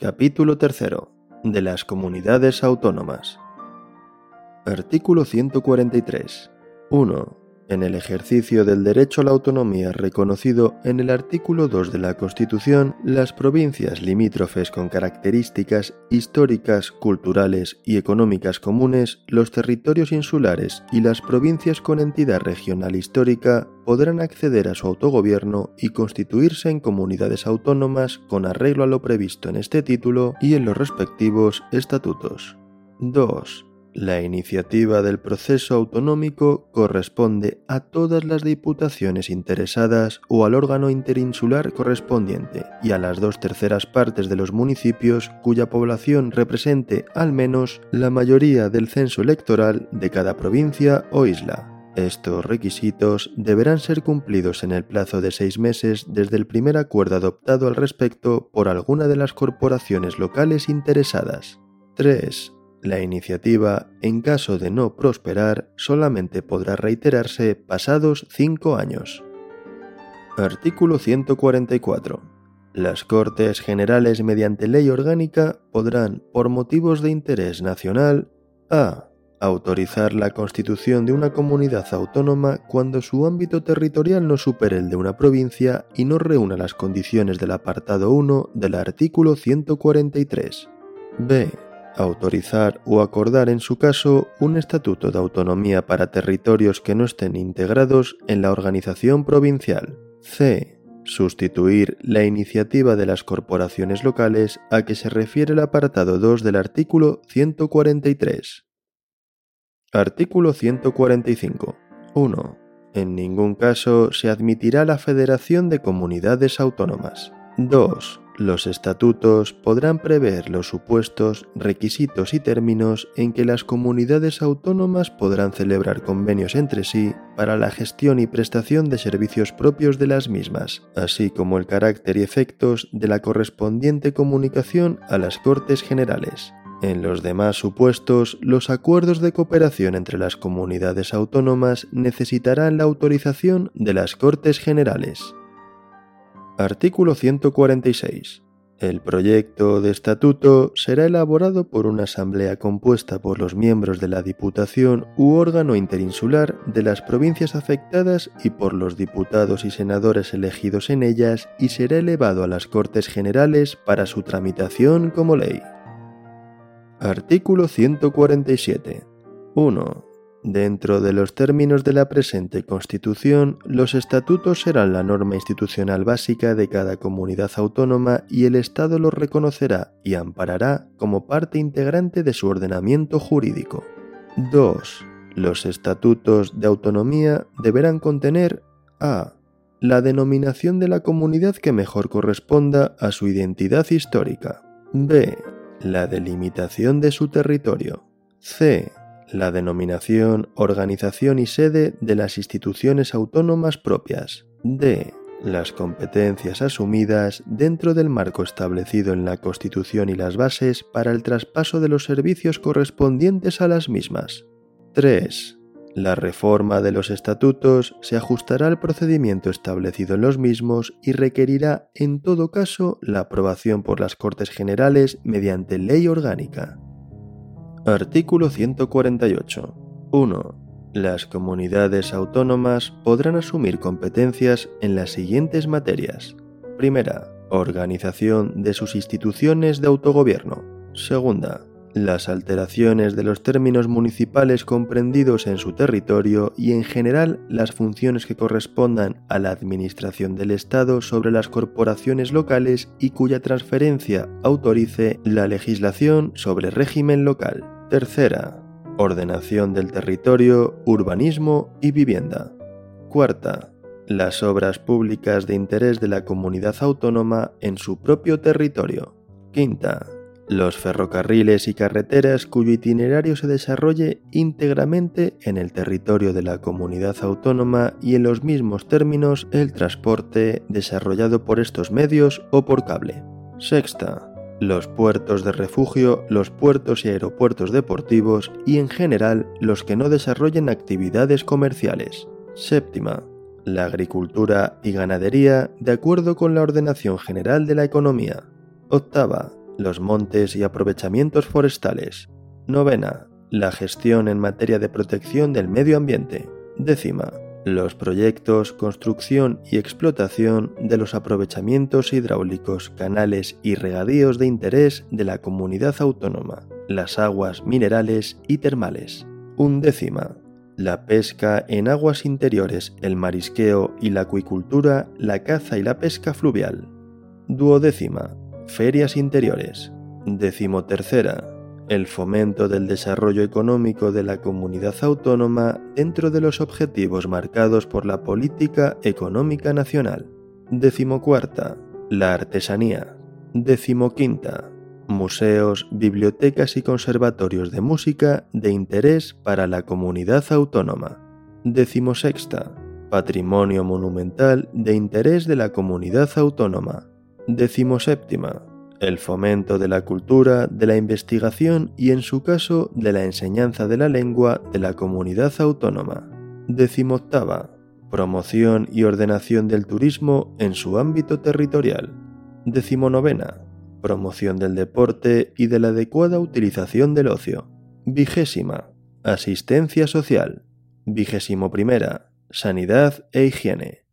Capítulo 3. De las comunidades autónomas. Artículo 143. 1 en el ejercicio del derecho a la autonomía reconocido en el artículo 2 de la Constitución, las provincias limítrofes con características históricas, culturales y económicas comunes, los territorios insulares y las provincias con entidad regional histórica podrán acceder a su autogobierno y constituirse en comunidades autónomas con arreglo a lo previsto en este título y en los respectivos estatutos. 2 la iniciativa del proceso autonómico corresponde a todas las diputaciones interesadas o al órgano interinsular correspondiente y a las dos terceras partes de los municipios cuya población represente al menos la mayoría del censo electoral de cada provincia o isla. Estos requisitos deberán ser cumplidos en el plazo de seis meses desde el primer acuerdo adoptado al respecto por alguna de las corporaciones locales interesadas. 3. La iniciativa, en caso de no prosperar, solamente podrá reiterarse pasados cinco años. Artículo 144. Las Cortes Generales mediante ley orgánica podrán, por motivos de interés nacional, a. autorizar la constitución de una comunidad autónoma cuando su ámbito territorial no supere el de una provincia y no reúna las condiciones del apartado 1 del artículo 143. b autorizar o acordar en su caso un estatuto de autonomía para territorios que no estén integrados en la organización provincial. C. Sustituir la iniciativa de las corporaciones locales a que se refiere el apartado 2 del artículo 143. Artículo 145. 1. En ningún caso se admitirá la federación de comunidades autónomas. 2. Los estatutos podrán prever los supuestos, requisitos y términos en que las comunidades autónomas podrán celebrar convenios entre sí para la gestión y prestación de servicios propios de las mismas, así como el carácter y efectos de la correspondiente comunicación a las Cortes Generales. En los demás supuestos, los acuerdos de cooperación entre las comunidades autónomas necesitarán la autorización de las Cortes Generales. Artículo 146. El proyecto de estatuto será elaborado por una asamblea compuesta por los miembros de la Diputación u órgano interinsular de las provincias afectadas y por los diputados y senadores elegidos en ellas y será elevado a las Cortes Generales para su tramitación como ley. Artículo 147. 1. Dentro de los términos de la presente Constitución, los estatutos serán la norma institucional básica de cada comunidad autónoma y el Estado los reconocerá y amparará como parte integrante de su ordenamiento jurídico. 2. Los estatutos de autonomía deberán contener a. La denominación de la comunidad que mejor corresponda a su identidad histórica. b. La delimitación de su territorio. c la denominación, organización y sede de las instituciones autónomas propias. D. Las competencias asumidas dentro del marco establecido en la Constitución y las bases para el traspaso de los servicios correspondientes a las mismas. 3. La reforma de los estatutos se ajustará al procedimiento establecido en los mismos y requerirá, en todo caso, la aprobación por las Cortes Generales mediante ley orgánica. Artículo 148. 1. Las comunidades autónomas podrán asumir competencias en las siguientes materias. Primera, organización de sus instituciones de autogobierno. Segunda, las alteraciones de los términos municipales comprendidos en su territorio y en general las funciones que correspondan a la administración del Estado sobre las corporaciones locales y cuya transferencia autorice la legislación sobre régimen local. Tercera, ordenación del territorio, urbanismo y vivienda. Cuarta, las obras públicas de interés de la comunidad autónoma en su propio territorio. Quinta, los ferrocarriles y carreteras cuyo itinerario se desarrolle íntegramente en el territorio de la comunidad autónoma y en los mismos términos el transporte desarrollado por estos medios o por cable. Sexta, los puertos de refugio, los puertos y aeropuertos deportivos y en general los que no desarrollen actividades comerciales. Séptima, la agricultura y ganadería de acuerdo con la ordenación general de la economía. Octava, los montes y aprovechamientos forestales. Novena, la gestión en materia de protección del medio ambiente. Décima, los proyectos, construcción y explotación de los aprovechamientos hidráulicos, canales y regadíos de interés de la comunidad autónoma, las aguas minerales y termales. Undécima. La pesca en aguas interiores, el marisqueo y la acuicultura, la caza y la pesca fluvial. Duodécima. Ferias interiores. Decimotercera el fomento del desarrollo económico de la comunidad autónoma dentro de los objetivos marcados por la política económica nacional. Decimocuarta, la artesanía. Decimoquinta, museos, bibliotecas y conservatorios de música de interés para la comunidad autónoma. Decimosexta, patrimonio monumental de interés de la comunidad autónoma. Decimoséptima, el fomento de la cultura, de la investigación y en su caso de la enseñanza de la lengua de la comunidad autónoma. Decimoctava. Promoción y ordenación del turismo en su ámbito territorial. Decimonovena. Promoción del deporte y de la adecuada utilización del ocio. Vigésima. Asistencia social. Vigésimo primera. Sanidad e higiene.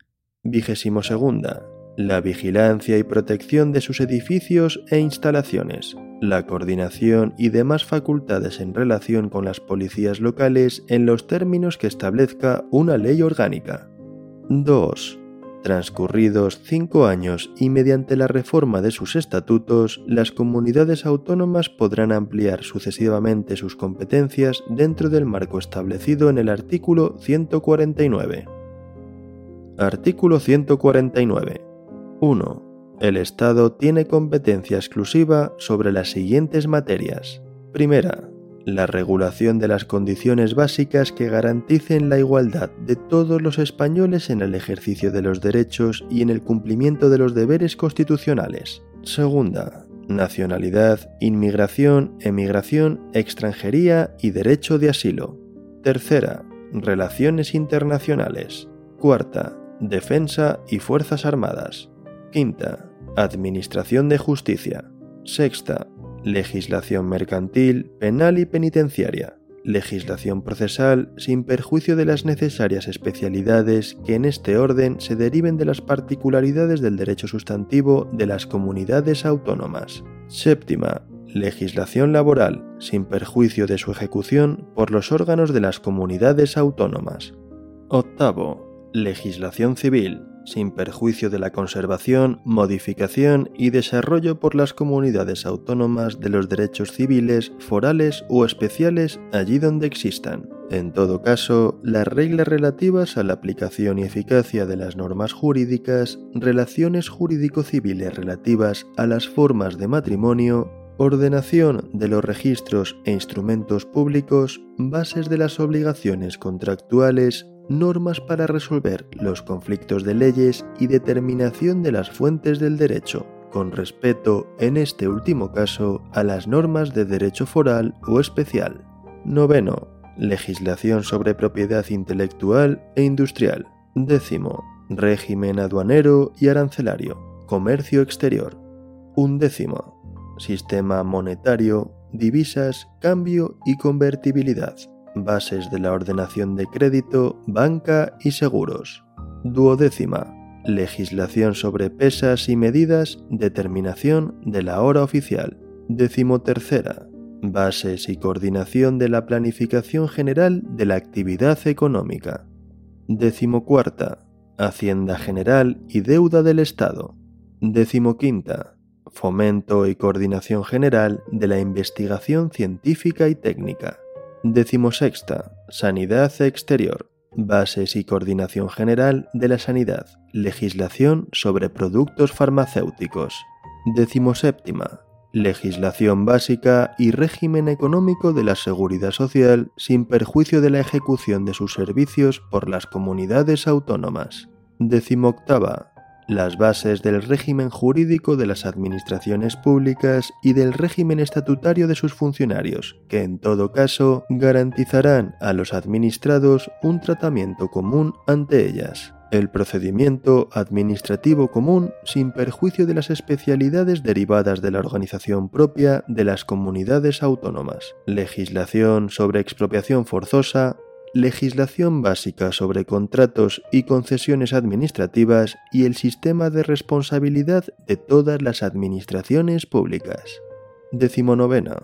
Vigésimo segunda la vigilancia y protección de sus edificios e instalaciones, la coordinación y demás facultades en relación con las policías locales en los términos que establezca una ley orgánica. 2. Transcurridos cinco años y mediante la reforma de sus estatutos, las comunidades autónomas podrán ampliar sucesivamente sus competencias dentro del marco establecido en el artículo 149. Artículo 149. 1. El Estado tiene competencia exclusiva sobre las siguientes materias. Primera, la regulación de las condiciones básicas que garanticen la igualdad de todos los españoles en el ejercicio de los derechos y en el cumplimiento de los deberes constitucionales. Segunda, nacionalidad, inmigración, emigración, extranjería y derecho de asilo. Tercera, relaciones internacionales. Cuarta, defensa y fuerzas armadas. Quinta, Administración de Justicia. Sexta, Legislación mercantil, penal y penitenciaria. Legislación procesal sin perjuicio de las necesarias especialidades que en este orden se deriven de las particularidades del derecho sustantivo de las comunidades autónomas. Séptima, legislación laboral, sin perjuicio de su ejecución por los órganos de las comunidades autónomas. Octavo, legislación civil, sin perjuicio de la conservación, modificación y desarrollo por las comunidades autónomas de los derechos civiles, forales o especiales allí donde existan. En todo caso, las reglas relativas a la aplicación y eficacia de las normas jurídicas, relaciones jurídico-civiles relativas a las formas de matrimonio, ordenación de los registros e instrumentos públicos, bases de las obligaciones contractuales, normas para resolver los conflictos de leyes y determinación de las fuentes del derecho, con respeto, en este último caso, a las normas de derecho foral o especial. Noveno. Legislación sobre propiedad intelectual e industrial. Décimo. Régimen aduanero y arancelario. Comercio exterior. Undécimo. Sistema monetario, divisas, cambio y convertibilidad bases de la ordenación de crédito, banca y seguros. Duodécima. Legislación sobre pesas y medidas, determinación de la hora oficial. Decimotercera. Bases y coordinación de la planificación general de la actividad económica. Decimocuarta. Hacienda General y deuda del Estado. Decimoquinta. Fomento y coordinación general de la investigación científica y técnica. Decimosexta. Sanidad exterior. Bases y coordinación general de la sanidad. Legislación sobre productos farmacéuticos. Decimoséptima. Legislación básica y régimen económico de la seguridad social sin perjuicio de la ejecución de sus servicios por las comunidades autónomas. Decimoctava las bases del régimen jurídico de las administraciones públicas y del régimen estatutario de sus funcionarios, que en todo caso garantizarán a los administrados un tratamiento común ante ellas. el procedimiento administrativo común sin perjuicio de las especialidades derivadas de la organización propia de las comunidades autónomas, legislación sobre expropiación forzosa, legislación básica sobre contratos y concesiones administrativas y el sistema de responsabilidad de todas las administraciones públicas. Decimonovena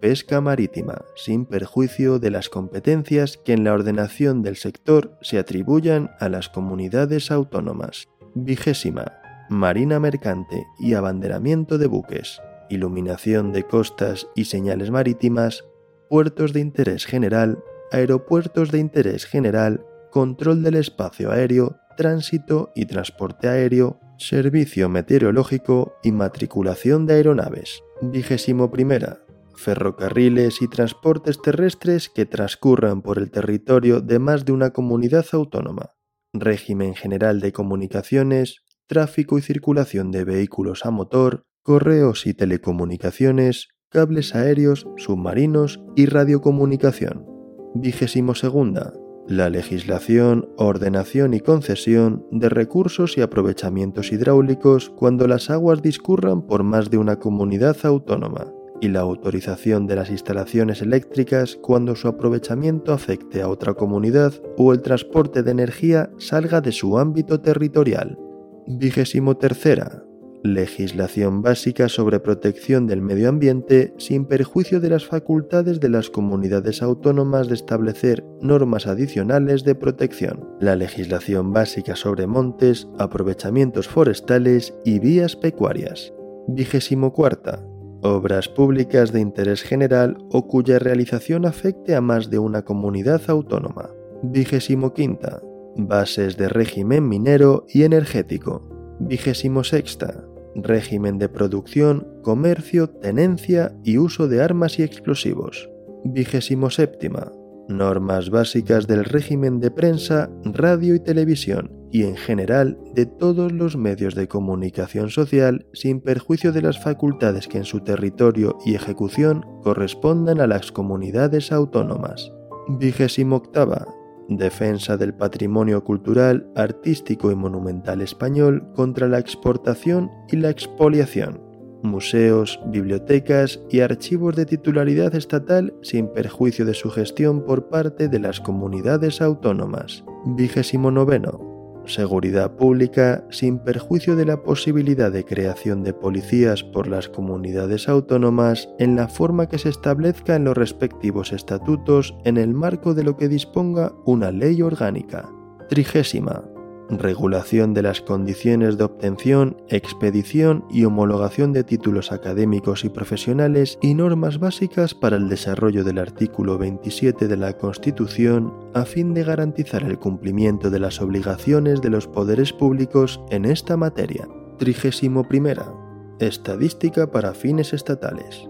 pesca marítima, sin perjuicio de las competencias que en la ordenación del sector se atribuyan a las comunidades autónomas. Vigésima, marina mercante y abanderamiento de buques, iluminación de costas y señales marítimas, puertos de interés general, aeropuertos de interés general, control del espacio aéreo, tránsito y transporte aéreo, servicio meteorológico y matriculación de aeronaves. Vigésimo primera, ferrocarriles y transportes terrestres que transcurran por el territorio de más de una comunidad autónoma, régimen general de comunicaciones, tráfico y circulación de vehículos a motor, correos y telecomunicaciones, cables aéreos, submarinos y radiocomunicación. Vigésimo segunda. La legislación, ordenación y concesión de recursos y aprovechamientos hidráulicos cuando las aguas discurran por más de una comunidad autónoma y la autorización de las instalaciones eléctricas cuando su aprovechamiento afecte a otra comunidad o el transporte de energía salga de su ámbito territorial. Vigésimo tercera. Legislación básica sobre protección del medio ambiente sin perjuicio de las facultades de las comunidades autónomas de establecer normas adicionales de protección. La legislación básica sobre montes, aprovechamientos forestales y vías pecuarias. Vigésimo cuarta obras públicas de interés general o cuya realización afecte a más de una comunidad autónoma. Vigésimo quinta. Bases de régimen minero y energético. Vigésimo sexta. Régimen de producción, comercio, tenencia y uso de armas y explosivos. Vigésimo séptima normas básicas del régimen de prensa, radio y televisión, y en general de todos los medios de comunicación social sin perjuicio de las facultades que en su territorio y ejecución correspondan a las comunidades autónomas. Vigésimo octava. Defensa del patrimonio cultural, artístico y monumental español contra la exportación y la expoliación museos, bibliotecas y archivos de titularidad estatal sin perjuicio de su gestión por parte de las comunidades autónomas. Vigésimo noveno. Seguridad pública sin perjuicio de la posibilidad de creación de policías por las comunidades autónomas en la forma que se establezca en los respectivos estatutos en el marco de lo que disponga una ley orgánica. Trigésima regulación de las condiciones de obtención, expedición y homologación de títulos académicos y profesionales y normas básicas para el desarrollo del artículo 27 de la Constitución a fin de garantizar el cumplimiento de las obligaciones de los poderes públicos en esta materia. 31. Estadística para fines estatales.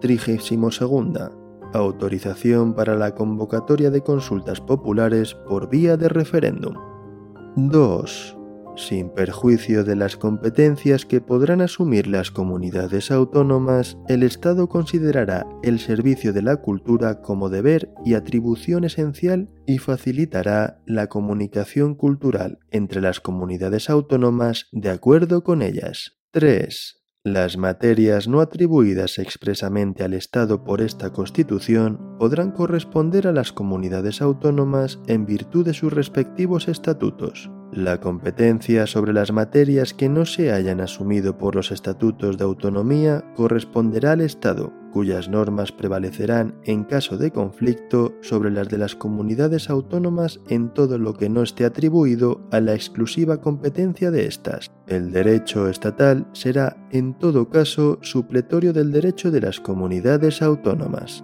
32. Autorización para la convocatoria de consultas populares por vía de referéndum. 2. Sin perjuicio de las competencias que podrán asumir las comunidades autónomas, el Estado considerará el servicio de la cultura como deber y atribución esencial y facilitará la comunicación cultural entre las comunidades autónomas de acuerdo con ellas. 3. Las materias no atribuidas expresamente al Estado por esta Constitución podrán corresponder a las comunidades autónomas en virtud de sus respectivos estatutos. La competencia sobre las materias que no se hayan asumido por los estatutos de autonomía corresponderá al Estado, cuyas normas prevalecerán en caso de conflicto sobre las de las comunidades autónomas en todo lo que no esté atribuido a la exclusiva competencia de éstas. El derecho estatal será en todo caso supletorio del derecho de las comunidades autónomas.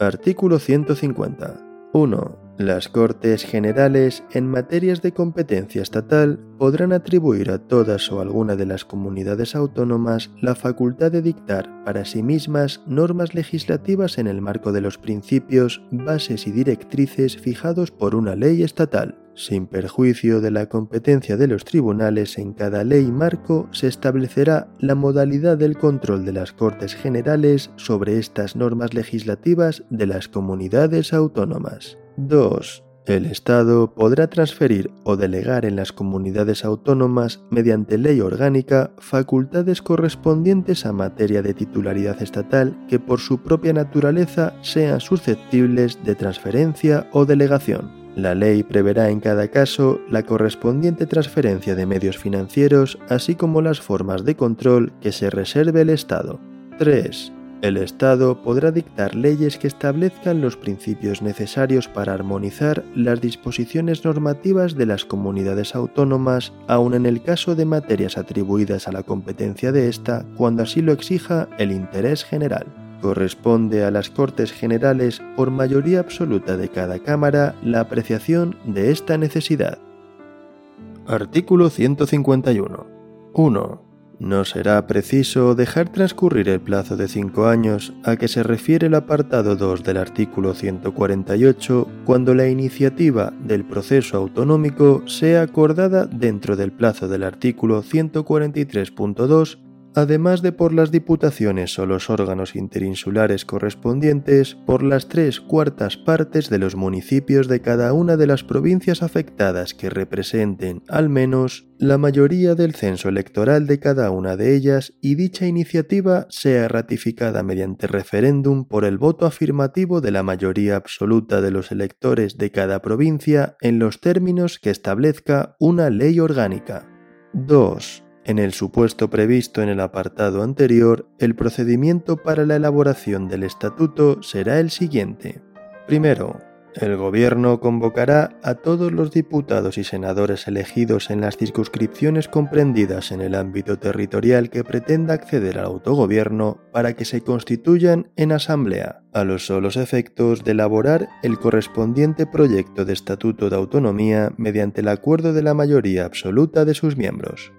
Artículo 150. 1. Las Cortes Generales en materias de competencia estatal podrán atribuir a todas o alguna de las comunidades autónomas la facultad de dictar para sí mismas normas legislativas en el marco de los principios, bases y directrices fijados por una ley estatal. Sin perjuicio de la competencia de los tribunales en cada ley marco, se establecerá la modalidad del control de las Cortes Generales sobre estas normas legislativas de las comunidades autónomas. 2. El Estado podrá transferir o delegar en las comunidades autónomas mediante ley orgánica facultades correspondientes a materia de titularidad estatal que por su propia naturaleza sean susceptibles de transferencia o delegación. La ley preverá en cada caso la correspondiente transferencia de medios financieros, así como las formas de control que se reserve el Estado. 3. El Estado podrá dictar leyes que establezcan los principios necesarios para armonizar las disposiciones normativas de las comunidades autónomas, aun en el caso de materias atribuidas a la competencia de ésta, cuando así lo exija el interés general. Corresponde a las Cortes Generales, por mayoría absoluta de cada Cámara, la apreciación de esta necesidad. Artículo 151. 1 no será preciso dejar transcurrir el plazo de cinco años a que se refiere el apartado 2 del artículo 148 cuando la iniciativa del proceso autonómico sea acordada dentro del plazo del artículo 143.2 además de por las diputaciones o los órganos interinsulares correspondientes por las tres cuartas partes de los municipios de cada una de las provincias afectadas que representen al menos la mayoría del censo electoral de cada una de ellas y dicha iniciativa sea ratificada mediante referéndum por el voto afirmativo de la mayoría absoluta de los electores de cada provincia en los términos que establezca una ley orgánica. 2 en el supuesto previsto en el apartado anterior, el procedimiento para la elaboración del estatuto será el siguiente. Primero, el Gobierno convocará a todos los diputados y senadores elegidos en las circunscripciones comprendidas en el ámbito territorial que pretenda acceder al autogobierno para que se constituyan en asamblea, a los solos efectos de elaborar el correspondiente proyecto de estatuto de autonomía mediante el acuerdo de la mayoría absoluta de sus miembros.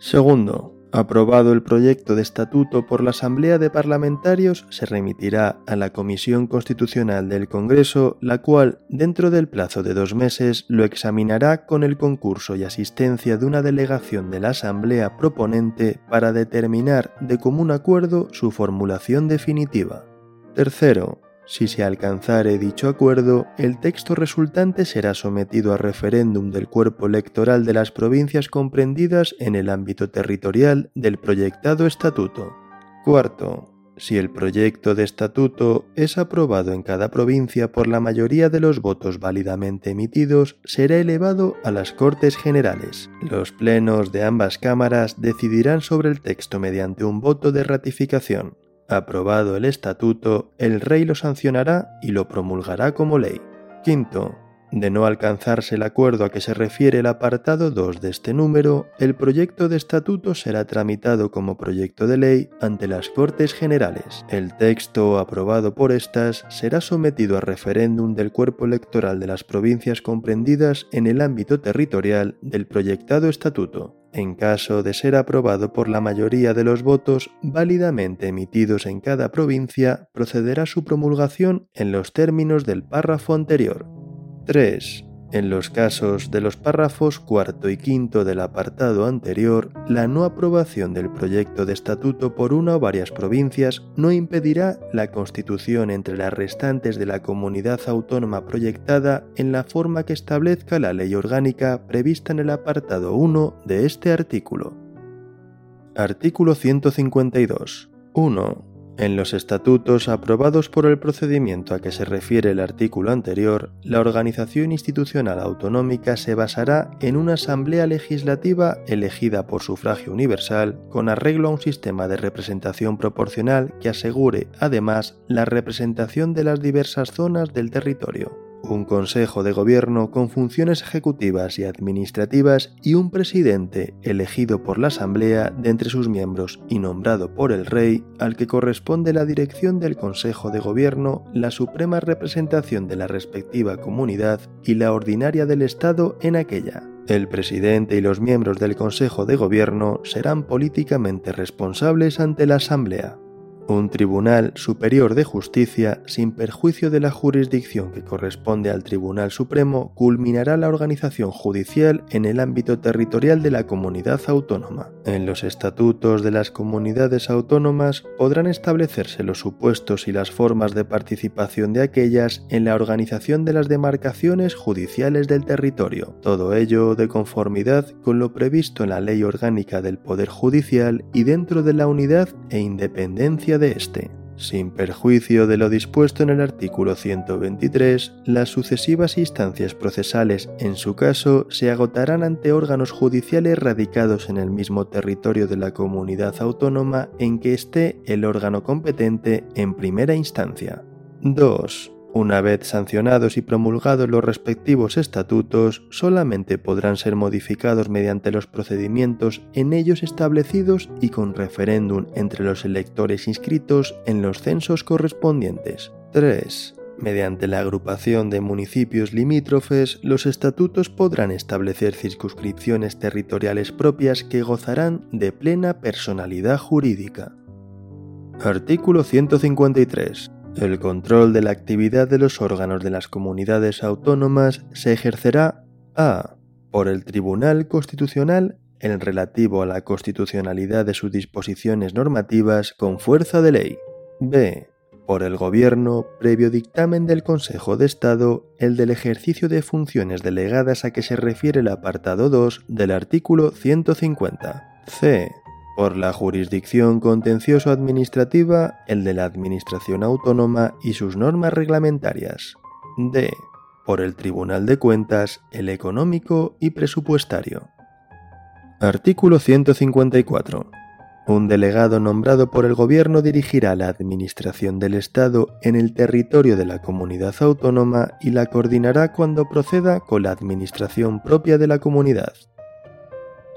Segundo, aprobado el proyecto de estatuto por la Asamblea de Parlamentarios, se remitirá a la Comisión Constitucional del Congreso, la cual, dentro del plazo de dos meses, lo examinará con el concurso y asistencia de una delegación de la Asamblea proponente para determinar de común acuerdo su formulación definitiva. Tercero, si se alcanzare dicho acuerdo, el texto resultante será sometido a referéndum del cuerpo electoral de las provincias comprendidas en el ámbito territorial del proyectado estatuto. Cuarto, si el proyecto de estatuto es aprobado en cada provincia por la mayoría de los votos válidamente emitidos, será elevado a las Cortes Generales. Los plenos de ambas cámaras decidirán sobre el texto mediante un voto de ratificación. Aprobado el estatuto, el rey lo sancionará y lo promulgará como ley. Quinto, de no alcanzarse el acuerdo a que se refiere el apartado 2 de este número, el proyecto de estatuto será tramitado como proyecto de ley ante las Cortes Generales. El texto aprobado por estas será sometido a referéndum del cuerpo electoral de las provincias comprendidas en el ámbito territorial del proyectado estatuto. En caso de ser aprobado por la mayoría de los votos válidamente emitidos en cada provincia, procederá su promulgación en los términos del párrafo anterior. 3. En los casos de los párrafos cuarto y quinto del apartado anterior, la no aprobación del proyecto de estatuto por una o varias provincias no impedirá la constitución entre las restantes de la comunidad autónoma proyectada en la forma que establezca la ley orgánica prevista en el apartado 1 de este artículo. Artículo 152. 1. En los estatutos aprobados por el procedimiento a que se refiere el artículo anterior, la organización institucional autonómica se basará en una asamblea legislativa elegida por sufragio universal con arreglo a un sistema de representación proporcional que asegure, además, la representación de las diversas zonas del territorio un Consejo de Gobierno con funciones ejecutivas y administrativas y un presidente elegido por la Asamblea de entre sus miembros y nombrado por el Rey, al que corresponde la dirección del Consejo de Gobierno, la suprema representación de la respectiva comunidad y la ordinaria del Estado en aquella. El presidente y los miembros del Consejo de Gobierno serán políticamente responsables ante la Asamblea. Un tribunal superior de justicia, sin perjuicio de la jurisdicción que corresponde al Tribunal Supremo, culminará la organización judicial en el ámbito territorial de la comunidad autónoma. En los estatutos de las comunidades autónomas podrán establecerse los supuestos y las formas de participación de aquellas en la organización de las demarcaciones judiciales del territorio, todo ello de conformidad con lo previsto en la Ley Orgánica del Poder Judicial y dentro de la unidad e independencia de éste. Sin perjuicio de lo dispuesto en el artículo 123, las sucesivas instancias procesales en su caso se agotarán ante órganos judiciales radicados en el mismo territorio de la comunidad autónoma en que esté el órgano competente en primera instancia. 2. Una vez sancionados y promulgados los respectivos estatutos, solamente podrán ser modificados mediante los procedimientos en ellos establecidos y con referéndum entre los electores inscritos en los censos correspondientes. 3. Mediante la agrupación de municipios limítrofes, los estatutos podrán establecer circunscripciones territoriales propias que gozarán de plena personalidad jurídica. Artículo 153. El control de la actividad de los órganos de las comunidades autónomas se ejercerá a. por el Tribunal Constitucional en relativo a la constitucionalidad de sus disposiciones normativas con fuerza de ley. b. por el Gobierno, previo dictamen del Consejo de Estado, el del ejercicio de funciones delegadas a que se refiere el apartado 2 del artículo 150. c por la jurisdicción contencioso-administrativa, el de la Administración Autónoma y sus normas reglamentarias. D. Por el Tribunal de Cuentas, el económico y presupuestario. Artículo 154. Un delegado nombrado por el Gobierno dirigirá la administración del Estado en el territorio de la comunidad autónoma y la coordinará cuando proceda con la administración propia de la comunidad.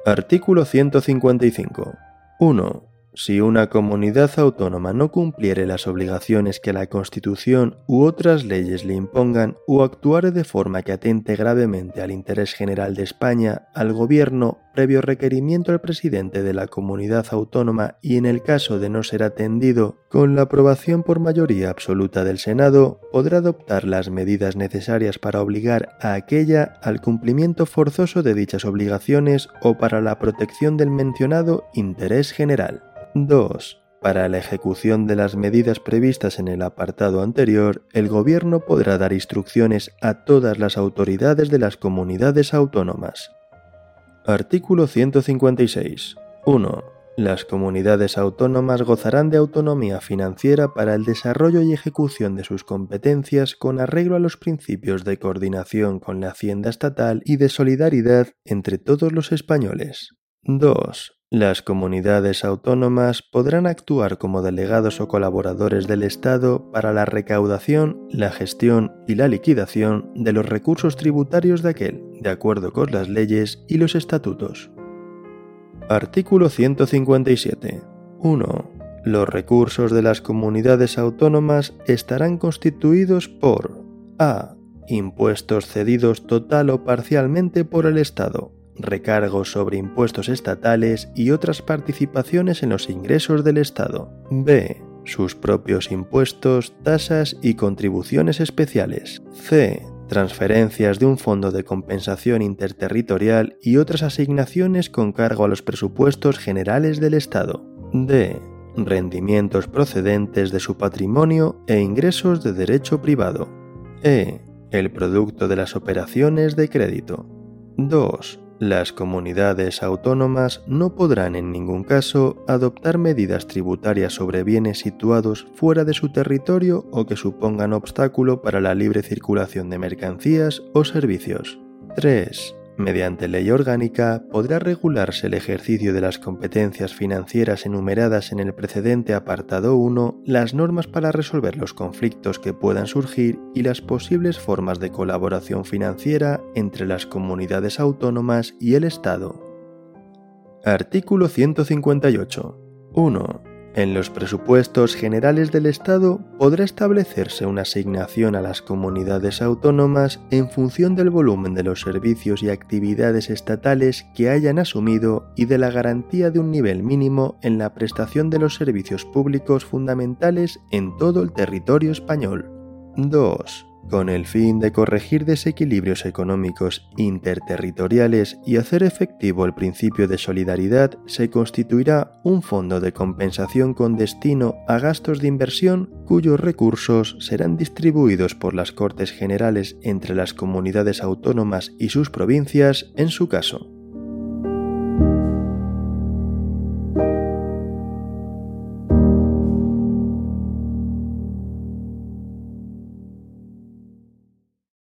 Artículo 155. 1. Si una comunidad autónoma no cumpliere las obligaciones que la Constitución u otras leyes le impongan o actuare de forma que atente gravemente al interés general de España, al Gobierno, previo requerimiento al presidente de la comunidad autónoma y en el caso de no ser atendido, con la aprobación por mayoría absoluta del Senado, podrá adoptar las medidas necesarias para obligar a aquella al cumplimiento forzoso de dichas obligaciones o para la protección del mencionado interés general. 2. Para la ejecución de las medidas previstas en el apartado anterior, el Gobierno podrá dar instrucciones a todas las autoridades de las comunidades autónomas. Artículo 156. 1. Las comunidades autónomas gozarán de autonomía financiera para el desarrollo y ejecución de sus competencias con arreglo a los principios de coordinación con la hacienda estatal y de solidaridad entre todos los españoles. 2. Las comunidades autónomas podrán actuar como delegados o colaboradores del Estado para la recaudación, la gestión y la liquidación de los recursos tributarios de aquel, de acuerdo con las leyes y los estatutos. Artículo 157. 1. Los recursos de las comunidades autónomas estarán constituidos por a. Impuestos cedidos total o parcialmente por el Estado, recargos sobre impuestos estatales y otras participaciones en los ingresos del Estado. B. Sus propios impuestos, tasas y contribuciones especiales. C. Transferencias de un fondo de compensación interterritorial y otras asignaciones con cargo a los presupuestos generales del Estado. D. Rendimientos procedentes de su patrimonio e ingresos de derecho privado. E. El producto de las operaciones de crédito. 2. Las comunidades autónomas no podrán en ningún caso adoptar medidas tributarias sobre bienes situados fuera de su territorio o que supongan obstáculo para la libre circulación de mercancías o servicios. 3. Mediante ley orgánica podrá regularse el ejercicio de las competencias financieras enumeradas en el precedente apartado 1, las normas para resolver los conflictos que puedan surgir y las posibles formas de colaboración financiera entre las comunidades autónomas y el Estado. Artículo 158. 1. En los presupuestos generales del Estado podrá establecerse una asignación a las comunidades autónomas en función del volumen de los servicios y actividades estatales que hayan asumido y de la garantía de un nivel mínimo en la prestación de los servicios públicos fundamentales en todo el territorio español. 2 con el fin de corregir desequilibrios económicos interterritoriales y hacer efectivo el principio de solidaridad, se constituirá un fondo de compensación con destino a gastos de inversión cuyos recursos serán distribuidos por las Cortes Generales entre las comunidades autónomas y sus provincias en su caso.